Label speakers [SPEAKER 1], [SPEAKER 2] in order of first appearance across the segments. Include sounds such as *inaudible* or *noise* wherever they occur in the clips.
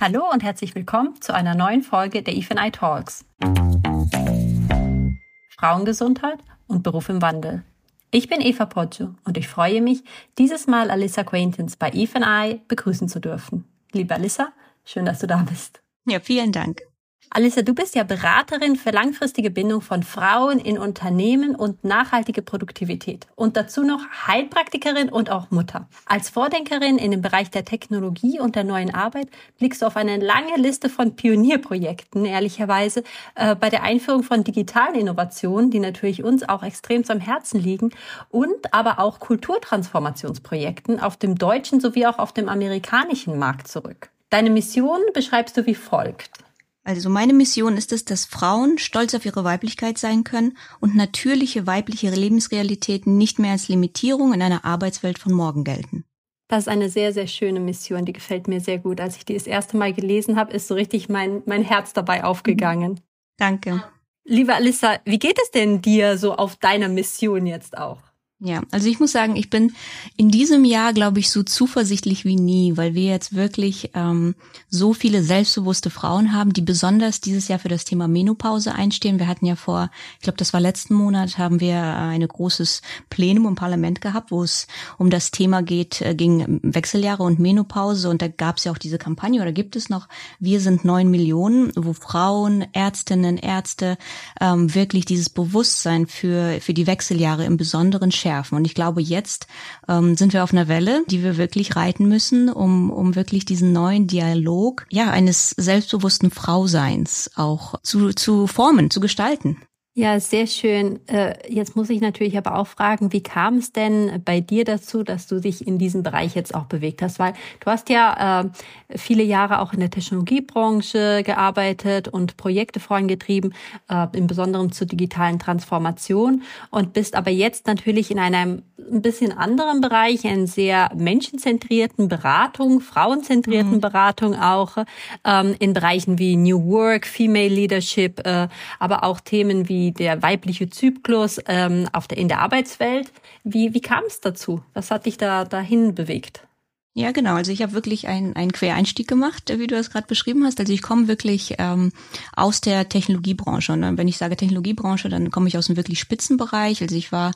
[SPEAKER 1] Hallo und herzlich willkommen zu einer neuen Folge der EFNI Talks. Frauengesundheit und Beruf im Wandel. Ich bin Eva Poggio und ich freue mich, dieses Mal Alyssa Quaintance bei EFNI begrüßen zu dürfen. Liebe Alyssa, schön, dass du da bist.
[SPEAKER 2] Ja, vielen Dank.
[SPEAKER 1] Alissa, du bist ja Beraterin für langfristige Bindung von Frauen in Unternehmen und nachhaltige Produktivität und dazu noch Heilpraktikerin und auch Mutter. Als Vordenkerin in dem Bereich der Technologie und der neuen Arbeit blickst du auf eine lange Liste von Pionierprojekten, ehrlicherweise, äh, bei der Einführung von digitalen Innovationen, die natürlich uns auch extrem am Herzen liegen und aber auch Kulturtransformationsprojekten auf dem deutschen sowie auch auf dem amerikanischen Markt zurück. Deine Mission beschreibst du wie folgt.
[SPEAKER 2] Also meine Mission ist es, dass Frauen stolz auf ihre Weiblichkeit sein können und natürliche weibliche Lebensrealitäten nicht mehr als Limitierung in einer Arbeitswelt von morgen gelten.
[SPEAKER 1] Das ist eine sehr, sehr schöne Mission, die gefällt mir sehr gut. Als ich die das erste Mal gelesen habe, ist so richtig mein, mein Herz dabei aufgegangen.
[SPEAKER 2] Danke.
[SPEAKER 1] Liebe Alissa, wie geht es denn dir so auf deiner Mission jetzt auch?
[SPEAKER 2] Ja, also ich muss sagen, ich bin in diesem Jahr, glaube ich, so zuversichtlich wie nie, weil wir jetzt wirklich ähm, so viele selbstbewusste Frauen haben, die besonders dieses Jahr für das Thema Menopause einstehen. Wir hatten ja vor, ich glaube, das war letzten Monat, haben wir ein großes Plenum im Parlament gehabt, wo es um das Thema geht, äh, ging Wechseljahre und Menopause. Und da gab es ja auch diese Kampagne oder gibt es noch, wir sind neun Millionen, wo Frauen, Ärztinnen, Ärzte ähm, wirklich dieses Bewusstsein für, für die Wechseljahre im Besonderen schärfen. Und ich glaube, jetzt ähm, sind wir auf einer Welle, die wir wirklich reiten müssen, um, um wirklich diesen neuen Dialog, ja, eines selbstbewussten Frauseins auch zu, zu formen, zu gestalten.
[SPEAKER 1] Ja, sehr schön. Äh, jetzt muss ich natürlich aber auch fragen, wie kam es denn bei dir dazu, dass du dich in diesem Bereich jetzt auch bewegt hast? Weil du hast ja äh, viele Jahre auch in der Technologiebranche gearbeitet und Projekte vorangetrieben, äh, im Besonderen zur digitalen Transformation und bist aber jetzt natürlich in einem ein bisschen anderen Bereich, einen sehr menschenzentrierten Beratung, frauenzentrierten mhm. Beratung auch, ähm, in Bereichen wie New Work, Female Leadership, aber auch Themen wie der weibliche Zyklus ähm, auf der, in der Arbeitswelt. Wie, wie kam es dazu? Was hat dich da dahin bewegt?
[SPEAKER 2] Ja, genau. Also ich habe wirklich einen, einen Quereinstieg gemacht, wie du es gerade beschrieben hast. Also ich komme wirklich ähm, aus der Technologiebranche. Und wenn ich sage Technologiebranche, dann komme ich aus dem wirklich Spitzenbereich. Also ich war,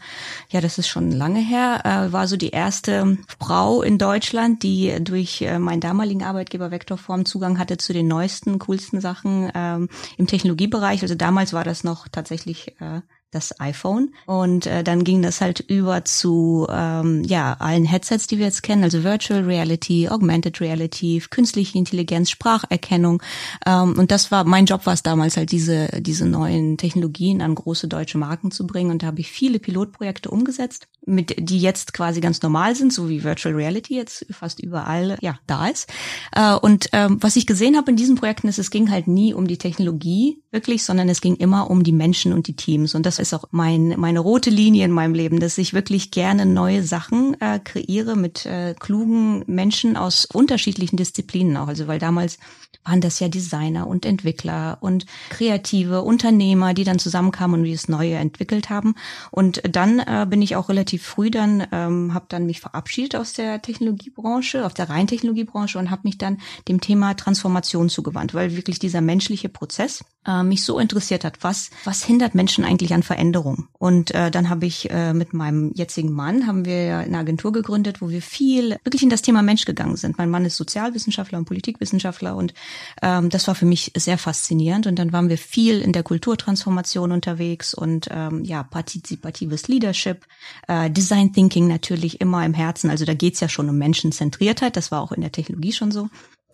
[SPEAKER 2] ja, das ist schon lange her, äh, war so die erste Frau in Deutschland, die durch äh, meinen damaligen Arbeitgeber Vektorform Zugang hatte zu den neuesten, coolsten Sachen ähm, im Technologiebereich. Also damals war das noch tatsächlich äh, das iPhone. Und äh, dann ging das halt über zu ähm, ja allen Headsets, die wir jetzt kennen, also Virtual Reality, Augmented Reality, künstliche Intelligenz, Spracherkennung. Ähm, und das war mein Job, war es damals halt diese diese neuen Technologien an große deutsche Marken zu bringen. Und da habe ich viele Pilotprojekte umgesetzt, mit die jetzt quasi ganz normal sind, so wie Virtual Reality jetzt fast überall ja da ist. Äh, und ähm, was ich gesehen habe in diesen Projekten ist, es ging halt nie um die Technologie wirklich, sondern es ging immer um die Menschen und die Teams. Und das ist auch mein, meine rote Linie in meinem Leben, dass ich wirklich gerne neue Sachen äh, kreiere mit äh, klugen Menschen aus unterschiedlichen Disziplinen auch. Also weil damals waren das ja Designer und Entwickler und kreative Unternehmer, die dann zusammenkamen und das Neue entwickelt haben. Und dann äh, bin ich auch relativ früh dann, ähm, habe dann mich verabschiedet aus der Technologiebranche, aus der rein Technologiebranche und habe mich dann dem Thema Transformation zugewandt, weil wirklich dieser menschliche Prozess äh, mich so interessiert hat. Was, was hindert Menschen eigentlich an Veränderung? Und äh, dann habe ich äh, mit meinem jetzigen Mann, haben wir eine Agentur gegründet, wo wir viel wirklich in das Thema Mensch gegangen sind. Mein Mann ist Sozialwissenschaftler und Politikwissenschaftler und ähm, das war für mich sehr faszinierend. Und dann waren wir viel in der Kulturtransformation unterwegs und ähm, ja, partizipatives Leadership, äh, Design Thinking natürlich immer im Herzen. Also da geht's ja schon um Menschenzentriertheit, das war auch in der Technologie schon so.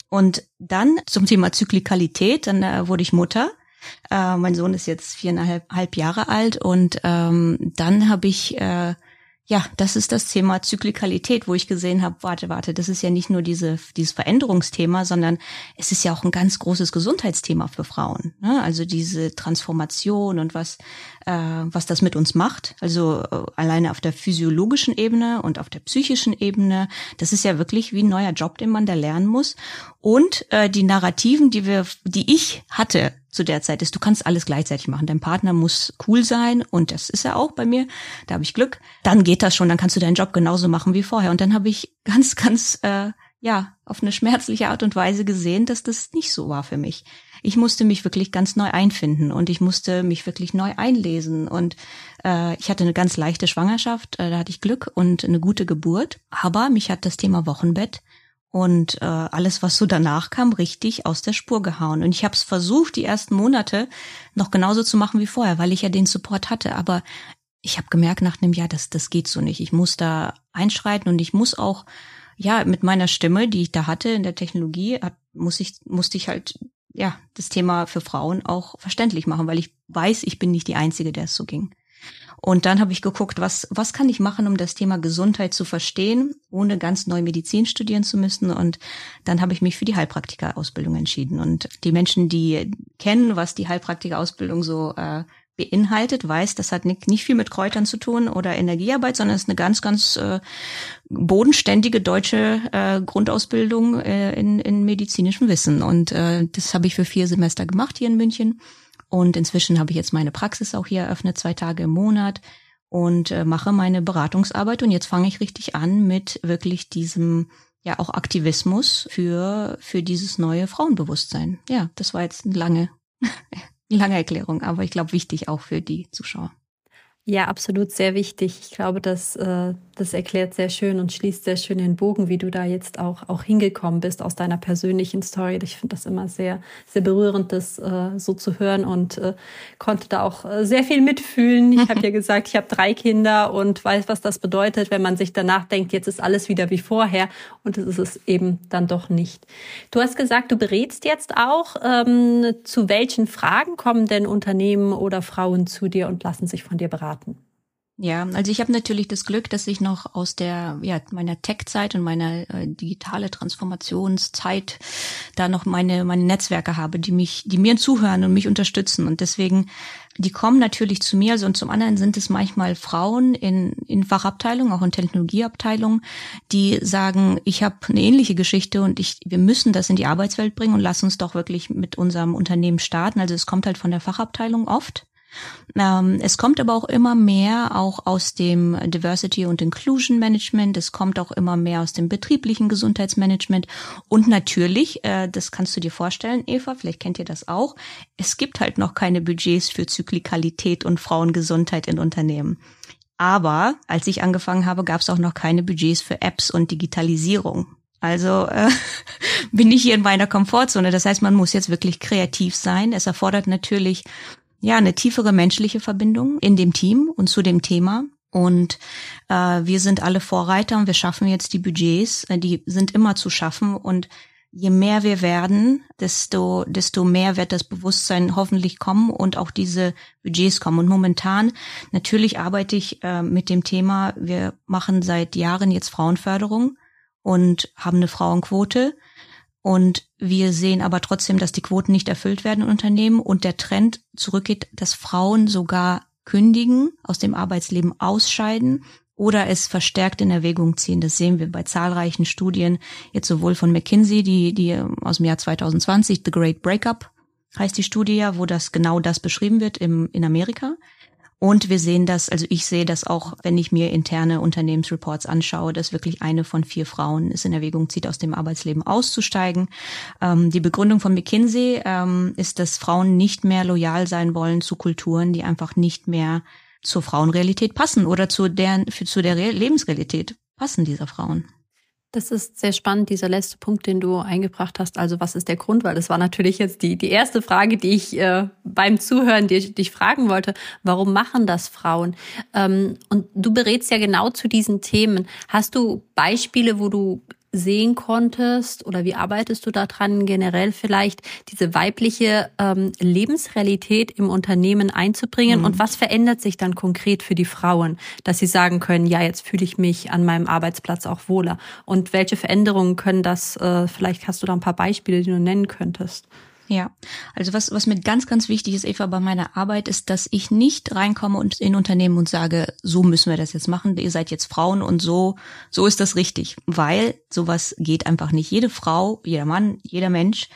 [SPEAKER 2] Und dann zum Thema Zyklikalität, dann äh, wurde ich Mutter. Äh, mein Sohn ist jetzt viereinhalb Jahre alt und ähm, dann habe ich äh, ja, das ist das Thema Zyklikalität, wo ich gesehen habe, warte, warte, das ist ja nicht nur diese, dieses Veränderungsthema, sondern es ist ja auch ein ganz großes Gesundheitsthema für Frauen. Ne? Also diese Transformation und was, äh, was das mit uns macht. Also äh, alleine auf der physiologischen Ebene und auf der psychischen Ebene. Das ist ja wirklich wie ein neuer Job, den man da lernen muss. Und äh, die Narrativen, die wir, die ich hatte zu der Zeit ist, du kannst alles gleichzeitig machen. Dein Partner muss cool sein und das ist er auch bei mir. Da habe ich Glück. Dann geht das schon, dann kannst du deinen Job genauso machen wie vorher. Und dann habe ich ganz, ganz äh, ja, auf eine schmerzliche Art und Weise gesehen, dass das nicht so war für mich. Ich musste mich wirklich ganz neu einfinden und ich musste mich wirklich neu einlesen. Und äh, ich hatte eine ganz leichte Schwangerschaft, äh, da hatte ich Glück und eine gute Geburt. Aber mich hat das Thema Wochenbett und äh, alles, was so danach kam, richtig aus der Spur gehauen. Und ich habe es versucht, die ersten Monate noch genauso zu machen wie vorher, weil ich ja den Support hatte. Aber ich habe gemerkt nach einem Jahr, das, das geht so nicht. Ich muss da einschreiten und ich muss auch, ja, mit meiner Stimme, die ich da hatte in der Technologie, muss ich, musste ich halt, ja, das Thema für Frauen auch verständlich machen, weil ich weiß, ich bin nicht die Einzige, der es so ging. Und dann habe ich geguckt, was, was kann ich machen, um das Thema Gesundheit zu verstehen, ohne ganz neu Medizin studieren zu müssen. Und dann habe ich mich für die Heilpraktika-Ausbildung entschieden. Und die Menschen, die kennen, was die Heilpraktika-Ausbildung so äh, beinhaltet, weiß, das hat nicht, nicht viel mit Kräutern zu tun oder Energiearbeit, sondern es ist eine ganz, ganz äh, bodenständige deutsche äh, Grundausbildung äh, in, in medizinischem Wissen. Und äh, das habe ich für vier Semester gemacht hier in München. Und inzwischen habe ich jetzt meine Praxis auch hier eröffnet, zwei Tage im Monat und äh, mache meine Beratungsarbeit. Und jetzt fange ich richtig an mit wirklich diesem ja auch Aktivismus für für dieses neue Frauenbewusstsein. Ja, das war jetzt eine lange *laughs* lange Erklärung, aber ich glaube wichtig auch für die Zuschauer.
[SPEAKER 1] Ja, absolut sehr wichtig. Ich glaube, dass äh, das erklärt sehr schön und schließt sehr schön den Bogen, wie du da jetzt auch, auch hingekommen bist aus deiner persönlichen Story. Ich finde das immer sehr, sehr berührend, das äh, so zu hören und äh, konnte da auch äh, sehr viel mitfühlen. Ich habe ja *laughs* gesagt, ich habe drei Kinder und weiß, was das bedeutet, wenn man sich danach denkt, jetzt ist alles wieder wie vorher und es ist es eben dann doch nicht. Du hast gesagt, du berätst jetzt auch. Ähm, zu welchen Fragen kommen denn Unternehmen oder Frauen zu dir und lassen sich von dir beraten?
[SPEAKER 2] Ja, also ich habe natürlich das Glück, dass ich noch aus der ja meiner Tech-Zeit und meiner äh, digitale Transformationszeit da noch meine meine Netzwerke habe, die mich, die mir zuhören und mich unterstützen und deswegen die kommen natürlich zu mir. Also und zum anderen sind es manchmal Frauen in in Fachabteilungen, auch in Technologieabteilungen, die sagen, ich habe eine ähnliche Geschichte und ich wir müssen das in die Arbeitswelt bringen und lass uns doch wirklich mit unserem Unternehmen starten. Also es kommt halt von der Fachabteilung oft. Ähm, es kommt aber auch immer mehr auch aus dem Diversity und Inclusion Management. Es kommt auch immer mehr aus dem betrieblichen Gesundheitsmanagement. Und natürlich, äh, das kannst du dir vorstellen, Eva, vielleicht kennt ihr das auch, es gibt halt noch keine Budgets für Zyklikalität und Frauengesundheit in Unternehmen. Aber als ich angefangen habe, gab es auch noch keine Budgets für Apps und Digitalisierung. Also äh, *laughs* bin ich hier in meiner Komfortzone. Das heißt, man muss jetzt wirklich kreativ sein. Es erfordert natürlich ja eine tiefere menschliche Verbindung in dem Team und zu dem Thema. Und äh, wir sind alle Vorreiter und wir schaffen jetzt die Budgets, äh, die sind immer zu schaffen und je mehr wir werden, desto, desto mehr wird das Bewusstsein hoffentlich kommen und auch diese Budgets kommen. Und momentan, natürlich arbeite ich äh, mit dem Thema, wir machen seit Jahren jetzt Frauenförderung und haben eine Frauenquote. Und wir sehen aber trotzdem, dass die Quoten nicht erfüllt werden in Unternehmen und der Trend zurückgeht, dass Frauen sogar kündigen, aus dem Arbeitsleben ausscheiden oder es verstärkt in Erwägung ziehen. Das sehen wir bei zahlreichen Studien, jetzt sowohl von McKinsey, die, die aus dem Jahr 2020, The Great Breakup heißt die Studie ja, wo das genau das beschrieben wird im, in Amerika. Und wir sehen das, also ich sehe das auch, wenn ich mir interne Unternehmensreports anschaue, dass wirklich eine von vier Frauen es in Erwägung zieht, aus dem Arbeitsleben auszusteigen. Ähm, die Begründung von McKinsey ähm, ist, dass Frauen nicht mehr loyal sein wollen zu Kulturen, die einfach nicht mehr zur Frauenrealität passen oder zu deren, für, zu der Lebensrealität passen dieser Frauen.
[SPEAKER 1] Das ist sehr spannend, dieser letzte Punkt, den du eingebracht hast. Also was ist der Grund? Weil das war natürlich jetzt die, die erste Frage, die ich äh, beim Zuhören dich, dich fragen wollte. Warum machen das Frauen? Ähm, und du berätst ja genau zu diesen Themen. Hast du Beispiele, wo du sehen konntest oder wie arbeitest du daran generell vielleicht diese weibliche ähm, Lebensrealität im Unternehmen einzubringen mhm. und was verändert sich dann konkret für die Frauen, dass sie sagen können, ja, jetzt fühle ich mich an meinem Arbeitsplatz auch wohler und welche Veränderungen können das, äh, vielleicht hast du da ein paar Beispiele, die du nennen könntest.
[SPEAKER 2] Ja, also was, was mir ganz, ganz wichtig ist, Eva, bei meiner Arbeit, ist, dass ich nicht reinkomme und in Unternehmen und sage, so müssen wir das jetzt machen, ihr seid jetzt Frauen und so, so ist das richtig. Weil sowas geht einfach nicht. Jede Frau, jeder Mann, jeder Mensch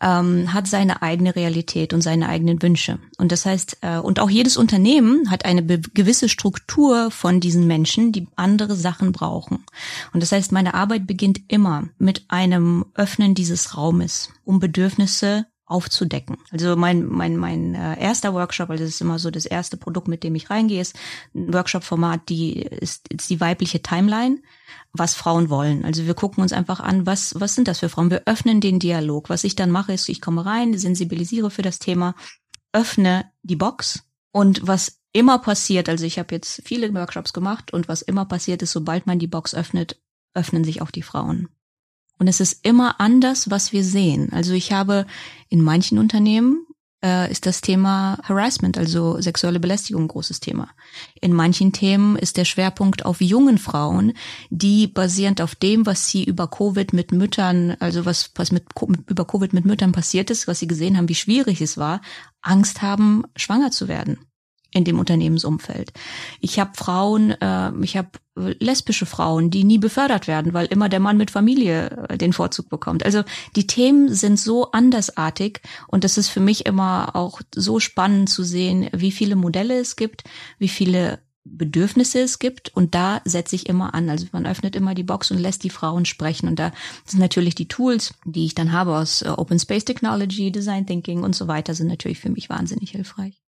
[SPEAKER 2] ähm, hat seine eigene Realität und seine eigenen Wünsche. Und das heißt, äh, und auch jedes Unternehmen hat eine gewisse Struktur von diesen Menschen, die andere Sachen brauchen. Und das heißt, meine Arbeit beginnt immer mit einem Öffnen dieses Raumes, um Bedürfnisse aufzudecken. Also mein mein mein äh, erster Workshop, also das ist immer so das erste Produkt, mit dem ich reingehe, ist ein Workshop-Format, die ist, ist die weibliche Timeline, was Frauen wollen. Also wir gucken uns einfach an, was was sind das für Frauen? Wir öffnen den Dialog. Was ich dann mache, ist, ich komme rein, sensibilisiere für das Thema, öffne die Box und was immer passiert, also ich habe jetzt viele Workshops gemacht und was immer passiert ist, sobald man die Box öffnet, öffnen sich auch die Frauen. Und es ist immer anders, was wir sehen. Also ich habe in manchen Unternehmen äh, ist das Thema Harassment, also sexuelle Belästigung, ein großes Thema. In manchen Themen ist der Schwerpunkt auf jungen Frauen, die basierend auf dem, was sie über Covid mit Müttern, also was, was mit, über Covid mit Müttern passiert ist, was sie gesehen haben, wie schwierig es war, Angst haben, schwanger zu werden in dem Unternehmensumfeld. Ich habe Frauen, äh, ich habe lesbische Frauen, die nie befördert werden, weil immer der Mann mit Familie äh, den Vorzug bekommt. Also die Themen sind so andersartig und das ist für mich immer auch so spannend zu sehen, wie viele Modelle es gibt, wie viele Bedürfnisse es gibt und da setze ich immer an. Also man öffnet immer die Box und lässt die Frauen sprechen und da sind natürlich die Tools, die ich dann habe aus äh, Open Space Technology, Design Thinking und so weiter, sind natürlich für mich wahnsinnig hilfreich.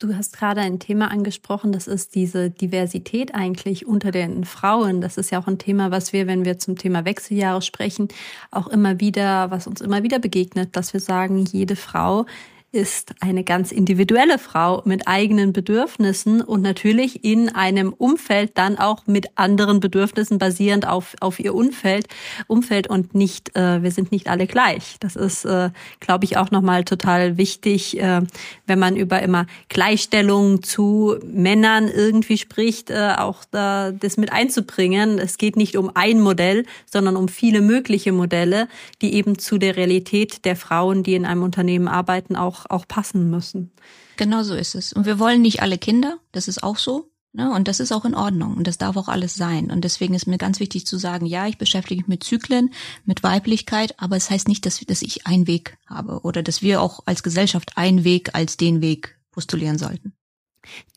[SPEAKER 1] Du hast gerade ein Thema angesprochen, das ist diese Diversität eigentlich unter den Frauen. Das ist ja auch ein Thema, was wir, wenn wir zum Thema Wechseljahre sprechen, auch immer wieder, was uns immer wieder begegnet, dass wir sagen, jede Frau ist eine ganz individuelle Frau mit eigenen Bedürfnissen und natürlich in einem Umfeld dann auch mit anderen Bedürfnissen basierend auf, auf ihr Umfeld, Umfeld und nicht, äh, wir sind nicht alle gleich. Das ist, äh, glaube ich, auch nochmal total wichtig, äh, wenn man über immer Gleichstellung zu Männern irgendwie spricht, äh, auch da, das mit einzubringen. Es geht nicht um ein Modell, sondern um viele mögliche Modelle, die eben zu der Realität der Frauen, die in einem Unternehmen arbeiten, auch auch, auch passen müssen.
[SPEAKER 2] Genau so ist es. Und wir wollen nicht alle Kinder, das ist auch so. Ne? Und das ist auch in Ordnung und das darf auch alles sein. Und deswegen ist mir ganz wichtig zu sagen, ja, ich beschäftige mich mit Zyklen, mit Weiblichkeit, aber es heißt nicht, dass, dass ich einen Weg habe oder dass wir auch als Gesellschaft einen Weg als den Weg postulieren sollten.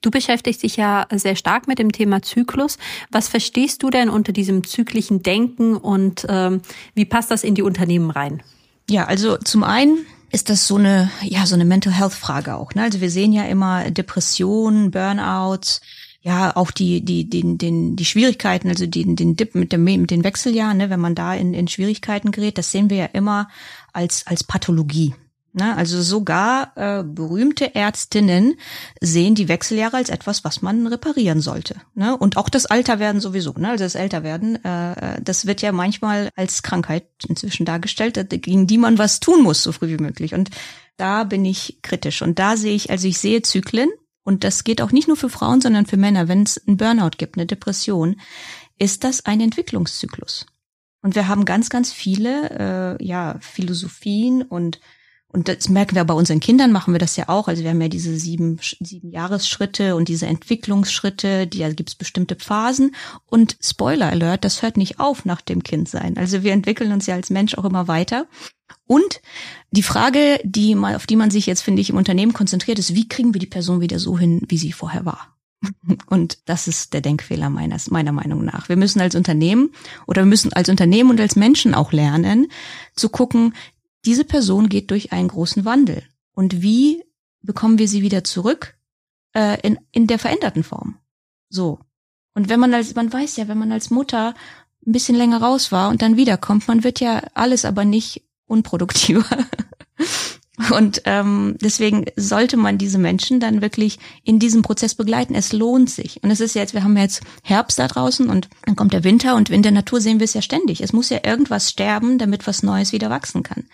[SPEAKER 1] Du beschäftigst dich ja sehr stark mit dem Thema Zyklus. Was verstehst du denn unter diesem zyklischen Denken und ähm, wie passt das in die Unternehmen rein?
[SPEAKER 2] Ja, also zum einen ist das so eine, ja, so eine Mental Health Frage auch. Ne? Also wir sehen ja immer Depressionen, Burnouts, ja, auch die, die, den, den, die Schwierigkeiten, also den, den Dip mit dem, mit den Wechseljahren, ne, wenn man da in, in Schwierigkeiten gerät, das sehen wir ja immer als, als Pathologie. Ne? Also sogar äh, berühmte Ärztinnen sehen die Wechseljahre als etwas, was man reparieren sollte. Ne? Und auch das Alterwerden sowieso. Ne? Also das Älterwerden, äh, das wird ja manchmal als Krankheit inzwischen dargestellt, gegen die man was tun muss, so früh wie möglich. Und da bin ich kritisch. Und da sehe ich, also ich sehe Zyklen, und das geht auch nicht nur für Frauen, sondern für Männer. Wenn es einen Burnout gibt, eine Depression, ist das ein Entwicklungszyklus. Und wir haben ganz, ganz viele äh, ja, Philosophien und und das merken wir bei unseren Kindern, machen wir das ja auch. Also wir haben ja diese sieben, sieben Jahresschritte und diese Entwicklungsschritte, die da gibt's bestimmte Phasen. Und Spoiler Alert, das hört nicht auf nach dem Kindsein. Also wir entwickeln uns ja als Mensch auch immer weiter. Und die Frage, die mal, auf die man sich jetzt, finde ich, im Unternehmen konzentriert, ist, wie kriegen wir die Person wieder so hin, wie sie vorher war? *laughs* Und das ist der Denkfehler meines, meiner Meinung nach. Wir müssen als Unternehmen oder wir müssen als Unternehmen und als Menschen auch lernen, zu gucken, diese Person geht durch einen großen Wandel. Und wie bekommen wir sie wieder zurück äh, in, in der veränderten Form? So. Und wenn man als, man weiß ja, wenn man als Mutter ein bisschen länger raus war und dann wiederkommt, man wird ja alles aber nicht unproduktiver. *laughs* Und ähm, deswegen sollte man diese Menschen dann wirklich in diesem Prozess begleiten. Es lohnt sich. Und es ist jetzt, wir haben jetzt Herbst da draußen und dann kommt der Winter und in der Natur sehen wir es ja ständig. Es muss ja irgendwas sterben, damit was Neues wieder wachsen kann.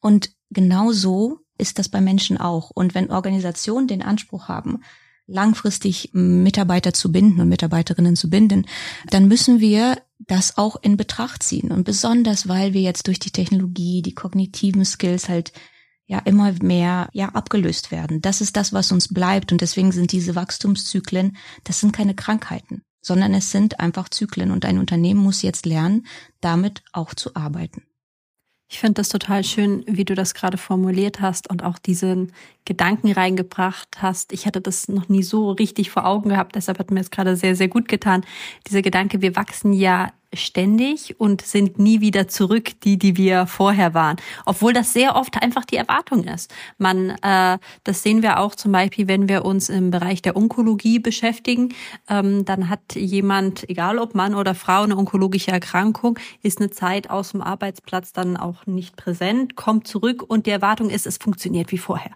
[SPEAKER 2] Und genau so ist das bei Menschen auch. Und wenn Organisationen den Anspruch haben, langfristig Mitarbeiter zu binden und Mitarbeiterinnen zu binden, dann müssen wir das auch in Betracht ziehen. Und besonders, weil wir jetzt durch die Technologie, die kognitiven Skills halt ja immer mehr ja abgelöst werden. Das ist das, was uns bleibt und deswegen sind diese Wachstumszyklen, das sind keine Krankheiten, sondern es sind einfach Zyklen und ein Unternehmen muss jetzt lernen, damit auch zu arbeiten.
[SPEAKER 1] Ich finde das total schön, wie du das gerade formuliert hast und auch diesen Gedanken reingebracht hast. Ich hatte das noch nie so richtig vor Augen gehabt, deshalb hat mir es gerade sehr, sehr gut getan. Dieser Gedanke, wir wachsen ja ständig und sind nie wieder zurück, die, die wir vorher waren. Obwohl das sehr oft einfach die Erwartung ist. Man, äh, das sehen wir auch zum Beispiel, wenn wir uns im Bereich der Onkologie beschäftigen. Ähm, dann hat jemand, egal ob Mann oder Frau, eine onkologische Erkrankung, ist eine Zeit aus dem Arbeitsplatz dann auch nicht präsent, kommt zurück und die Erwartung ist, es funktioniert wie vorher.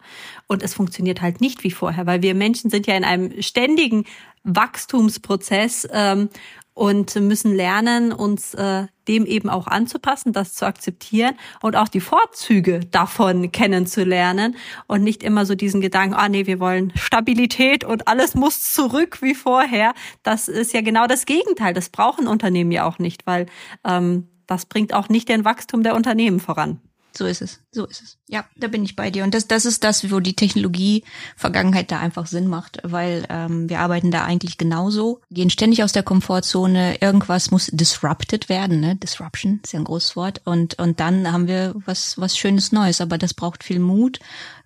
[SPEAKER 1] Und es funktioniert halt nicht wie vorher, weil wir Menschen sind ja in einem ständigen Wachstumsprozess ähm, und müssen lernen, uns äh, dem eben auch anzupassen, das zu akzeptieren und auch die Vorzüge davon kennenzulernen und nicht immer so diesen Gedanken, ah nee, wir wollen Stabilität und alles muss zurück wie vorher. Das ist ja genau das Gegenteil. Das brauchen Unternehmen ja auch nicht, weil ähm, das bringt auch nicht den Wachstum der Unternehmen voran.
[SPEAKER 2] So ist es, so ist es. Ja, da bin ich bei dir. Und das, das ist das, wo die Technologie Vergangenheit da einfach Sinn macht, weil ähm, wir arbeiten da eigentlich genauso, gehen ständig aus der Komfortzone, irgendwas muss disrupted werden, ne? Disruption ist ja ein großes Wort. Und, und dann haben wir was, was Schönes Neues, aber das braucht viel Mut,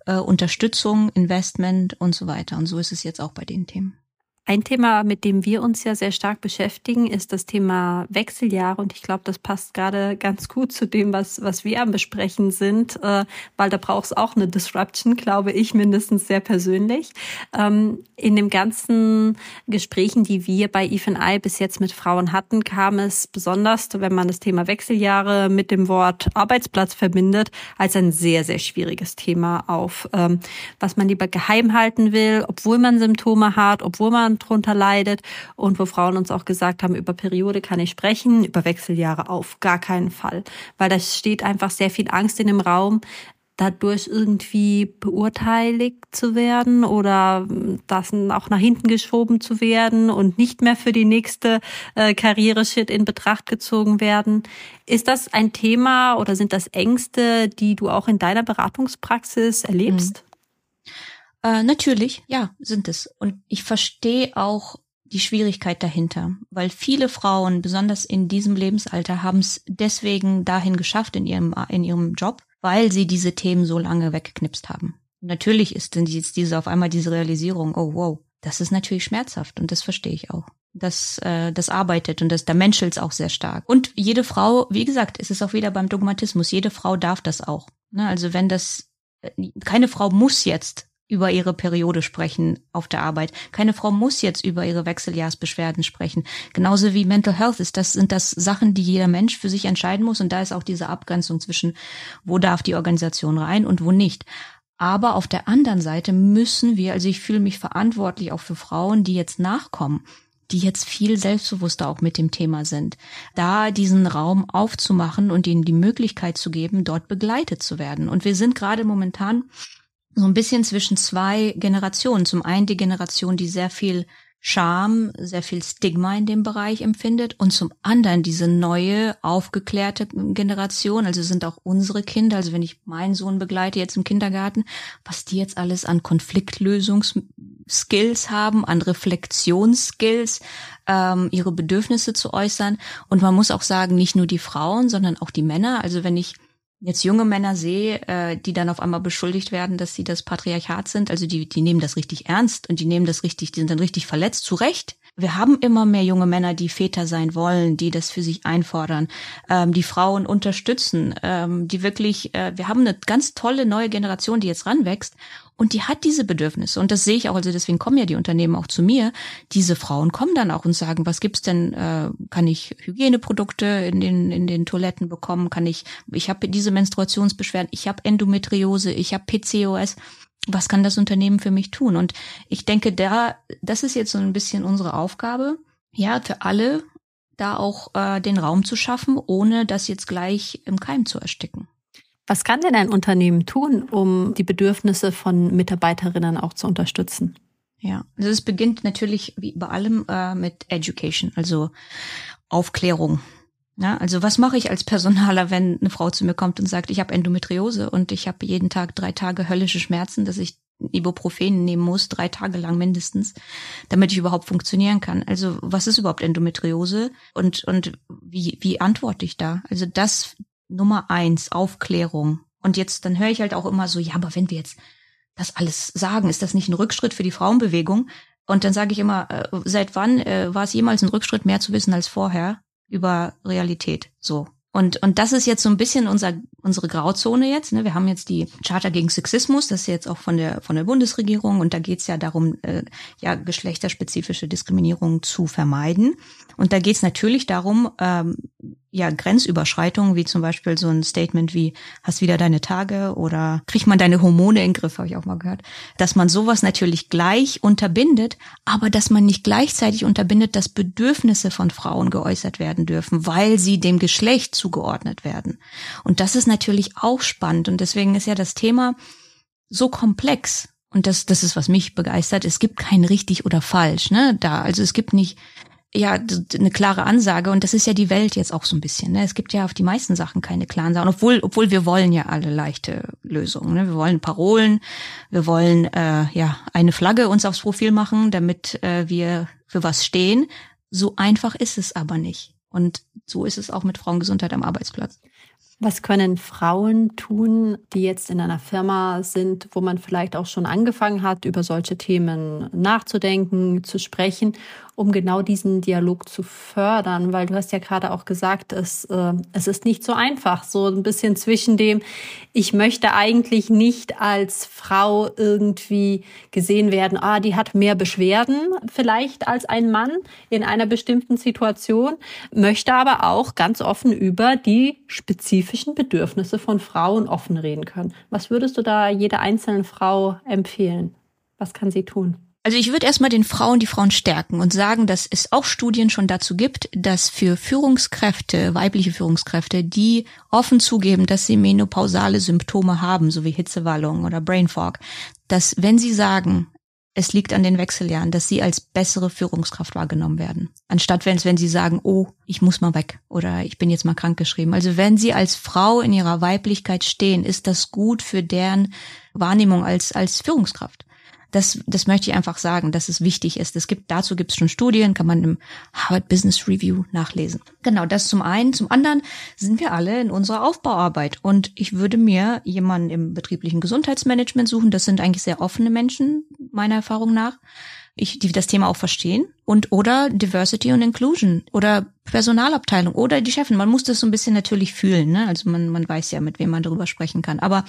[SPEAKER 2] äh, Unterstützung, Investment und so weiter. Und so ist es jetzt auch bei den Themen.
[SPEAKER 1] Ein Thema, mit dem wir uns ja sehr stark beschäftigen, ist das Thema Wechseljahre. Und ich glaube, das passt gerade ganz gut zu dem, was, was wir am Besprechen sind, äh, weil da braucht es auch eine Disruption, glaube ich, mindestens sehr persönlich. Ähm, in den ganzen Gesprächen, die wir bei Eve bis jetzt mit Frauen hatten, kam es besonders, wenn man das Thema Wechseljahre mit dem Wort Arbeitsplatz verbindet, als ein sehr, sehr schwieriges Thema auf, ähm, was man lieber geheim halten will, obwohl man Symptome hat, obwohl man drunter leidet und wo Frauen uns auch gesagt haben, über Periode kann ich sprechen, über Wechseljahre auf gar keinen Fall, weil da steht einfach sehr viel Angst in dem Raum, dadurch irgendwie beurteiligt zu werden oder das auch nach hinten geschoben zu werden und nicht mehr für die nächste äh, Karriereschritt in Betracht gezogen werden. Ist das ein Thema oder sind das Ängste, die du auch in deiner Beratungspraxis erlebst? Mhm.
[SPEAKER 2] Äh, natürlich, ja, sind es. Und ich verstehe auch die Schwierigkeit dahinter, weil viele Frauen, besonders in diesem Lebensalter, haben es deswegen dahin geschafft in ihrem, in ihrem Job, weil sie diese Themen so lange weggeknipst haben. natürlich ist denn jetzt diese auf einmal diese Realisierung, oh wow, das ist natürlich schmerzhaft und das verstehe ich auch. Das, äh, das arbeitet und das, da menschelt auch sehr stark. Und jede Frau, wie gesagt, ist es auch wieder beim Dogmatismus, jede Frau darf das auch. Ne? Also wenn das, äh, keine Frau muss jetzt über ihre Periode sprechen auf der Arbeit. Keine Frau muss jetzt über ihre Wechseljahrsbeschwerden sprechen. Genauso wie Mental Health ist, das sind das Sachen, die jeder Mensch für sich entscheiden muss. Und da ist auch diese Abgrenzung zwischen, wo darf die Organisation rein und wo nicht. Aber auf der anderen Seite müssen wir, also ich fühle mich verantwortlich auch für Frauen, die jetzt nachkommen, die jetzt viel selbstbewusster auch mit dem Thema sind, da diesen Raum aufzumachen und ihnen die Möglichkeit zu geben, dort begleitet zu werden. Und wir sind gerade momentan so ein bisschen zwischen zwei Generationen. Zum einen die Generation, die sehr viel Scham, sehr viel Stigma in dem Bereich empfindet und zum anderen diese neue, aufgeklärte Generation, also sind auch unsere Kinder, also wenn ich meinen Sohn begleite jetzt im Kindergarten, was die jetzt alles an Konfliktlösungsskills haben, an Reflexionsskills, ähm, ihre Bedürfnisse zu äußern. Und man muss auch sagen, nicht nur die Frauen, sondern auch die Männer. Also wenn ich jetzt junge Männer sehe, äh, die dann auf einmal beschuldigt werden, dass sie das Patriarchat sind, also die, die nehmen das richtig ernst und die nehmen das richtig, die sind dann richtig verletzt, zu Recht. Wir haben immer mehr junge Männer, die Väter sein wollen, die das für sich einfordern, ähm, die Frauen unterstützen, ähm, die wirklich, äh, wir haben eine ganz tolle neue Generation, die jetzt ranwächst und die hat diese Bedürfnisse. Und das sehe ich auch, also deswegen kommen ja die Unternehmen auch zu mir. Diese Frauen kommen dann auch und sagen, was gibt's denn? Äh, kann ich Hygieneprodukte in den, in den Toiletten bekommen? Kann ich, ich habe diese Menstruationsbeschwerden, ich habe Endometriose, ich habe PCOS. Was kann das Unternehmen für mich tun? Und ich denke, da, das ist jetzt so ein bisschen unsere Aufgabe, ja, für alle da auch äh, den Raum zu schaffen, ohne das jetzt gleich im Keim zu ersticken.
[SPEAKER 1] Was kann denn ein Unternehmen tun, um die Bedürfnisse von Mitarbeiterinnen auch zu unterstützen?
[SPEAKER 2] Ja, also es beginnt natürlich wie bei allem äh, mit Education, also Aufklärung. Ja, also was mache ich als Personaler, wenn eine Frau zu mir kommt und sagt, ich habe Endometriose und ich habe jeden Tag drei Tage höllische Schmerzen, dass ich Ibuprofen nehmen muss, drei Tage lang mindestens, damit ich überhaupt funktionieren kann. Also was ist überhaupt Endometriose und und wie wie antworte ich da? Also das Nummer eins, Aufklärung. Und jetzt, dann höre ich halt auch immer so, ja, aber wenn wir jetzt das alles sagen, ist das nicht ein Rückschritt für die Frauenbewegung? Und dann sage ich immer, äh, seit wann äh, war es jemals ein Rückschritt, mehr zu wissen als vorher über Realität? So. Und, und das ist jetzt so ein bisschen unser, unsere Grauzone jetzt. Ne? Wir haben jetzt die Charta gegen Sexismus, das ist jetzt auch von der, von der Bundesregierung. Und da geht es ja darum, äh, ja, geschlechterspezifische Diskriminierung zu vermeiden. Und da geht es natürlich darum, ähm, ja, Grenzüberschreitungen, wie zum Beispiel so ein Statement wie, hast wieder deine Tage oder kriegt man deine Hormone in den Griff, habe ich auch mal gehört. Dass man sowas natürlich gleich unterbindet, aber dass man nicht gleichzeitig unterbindet, dass Bedürfnisse von Frauen geäußert werden dürfen, weil sie dem Geschlecht zugeordnet werden. Und das ist natürlich auch spannend und deswegen ist ja das Thema so komplex. Und das, das ist, was mich begeistert. Es gibt kein richtig oder falsch, ne, da. Also es gibt nicht, ja eine klare Ansage und das ist ja die Welt jetzt auch so ein bisschen. Ne? Es gibt ja auf die meisten Sachen keine klaren Sachen, obwohl obwohl wir wollen ja alle leichte Lösungen. Ne? Wir wollen Parolen, wir wollen äh, ja eine Flagge uns aufs Profil machen, damit äh, wir für was stehen. So einfach ist es aber nicht. Und so ist es auch mit Frauengesundheit am Arbeitsplatz.
[SPEAKER 1] Was können Frauen tun, die jetzt in einer Firma sind, wo man vielleicht auch schon angefangen hat, über solche Themen nachzudenken, zu sprechen um genau diesen Dialog zu fördern? Weil du hast ja gerade auch gesagt, es, äh, es ist nicht so einfach, so ein bisschen zwischen dem, ich möchte eigentlich nicht als Frau irgendwie gesehen werden, ah, die hat mehr Beschwerden vielleicht als ein Mann in einer bestimmten Situation, möchte aber auch ganz offen über die spezifischen Bedürfnisse von Frauen offen reden können. Was würdest du da jeder einzelnen Frau empfehlen? Was kann sie tun?
[SPEAKER 2] Also ich würde erstmal den Frauen die Frauen stärken und sagen, dass es auch Studien schon dazu gibt, dass für Führungskräfte, weibliche Führungskräfte, die offen zugeben, dass sie menopausale Symptome haben, so wie Hitzewallung oder Brain Fog, dass wenn sie sagen, es liegt an den Wechseljahren, dass sie als bessere Führungskraft wahrgenommen werden. Anstatt wenn, wenn sie sagen, oh, ich muss mal weg oder ich bin jetzt mal krankgeschrieben. Also wenn sie als Frau in ihrer Weiblichkeit stehen, ist das gut für deren Wahrnehmung als, als Führungskraft. Das, das möchte ich einfach sagen, dass es wichtig ist. Es gibt, dazu gibt es schon Studien, kann man im Harvard Business Review nachlesen. Genau, das zum einen. Zum anderen sind wir alle in unserer Aufbauarbeit. Und ich würde mir jemanden im betrieblichen Gesundheitsmanagement suchen. Das sind eigentlich sehr offene Menschen, meiner Erfahrung nach. Ich, die das Thema auch verstehen und oder Diversity und Inclusion oder Personalabteilung oder die Chefin. Man muss das so ein bisschen natürlich fühlen, ne? Also man, man weiß ja, mit wem man darüber sprechen kann. Aber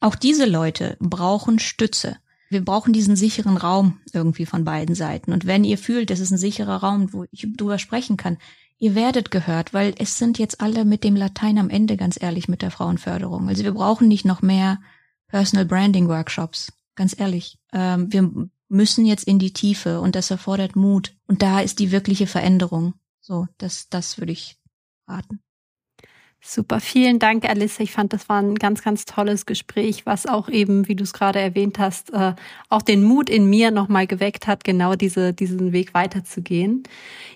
[SPEAKER 2] auch diese Leute brauchen Stütze. Wir brauchen diesen sicheren Raum irgendwie von beiden Seiten. Und wenn ihr fühlt, es ist ein sicherer Raum, wo ich drüber sprechen kann, ihr werdet gehört, weil es sind jetzt alle mit dem Latein am Ende, ganz ehrlich, mit der Frauenförderung. Also wir brauchen nicht noch mehr Personal Branding Workshops. Ganz ehrlich. Ähm, wir müssen jetzt in die Tiefe und das erfordert Mut. Und da ist die wirkliche Veränderung. So, das, das würde ich raten.
[SPEAKER 1] Super, vielen Dank, Alice. Ich fand, das war ein ganz, ganz tolles Gespräch, was auch eben, wie du es gerade erwähnt hast, äh, auch den Mut in mir nochmal geweckt hat, genau diese, diesen Weg weiterzugehen.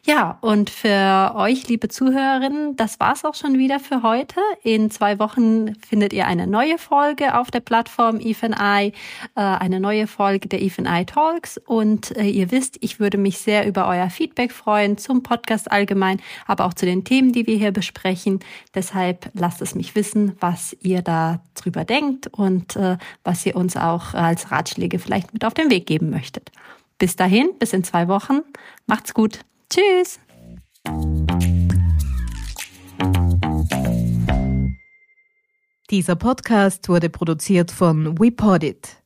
[SPEAKER 1] Ja, und für euch, liebe Zuhörerinnen, das war's auch schon wieder für heute. In zwei Wochen findet ihr eine neue Folge auf der Plattform EvenI, äh, eine neue Folge der EvenI Talks. Und äh, ihr wisst, ich würde mich sehr über euer Feedback freuen zum Podcast allgemein, aber auch zu den Themen, die wir hier besprechen. Deshalb Deshalb lasst es mich wissen, was ihr da drüber denkt und äh, was ihr uns auch als Ratschläge vielleicht mit auf den Weg geben möchtet. Bis dahin, bis in zwei Wochen. Macht's gut. Tschüss.
[SPEAKER 3] Dieser Podcast wurde produziert von WePodit.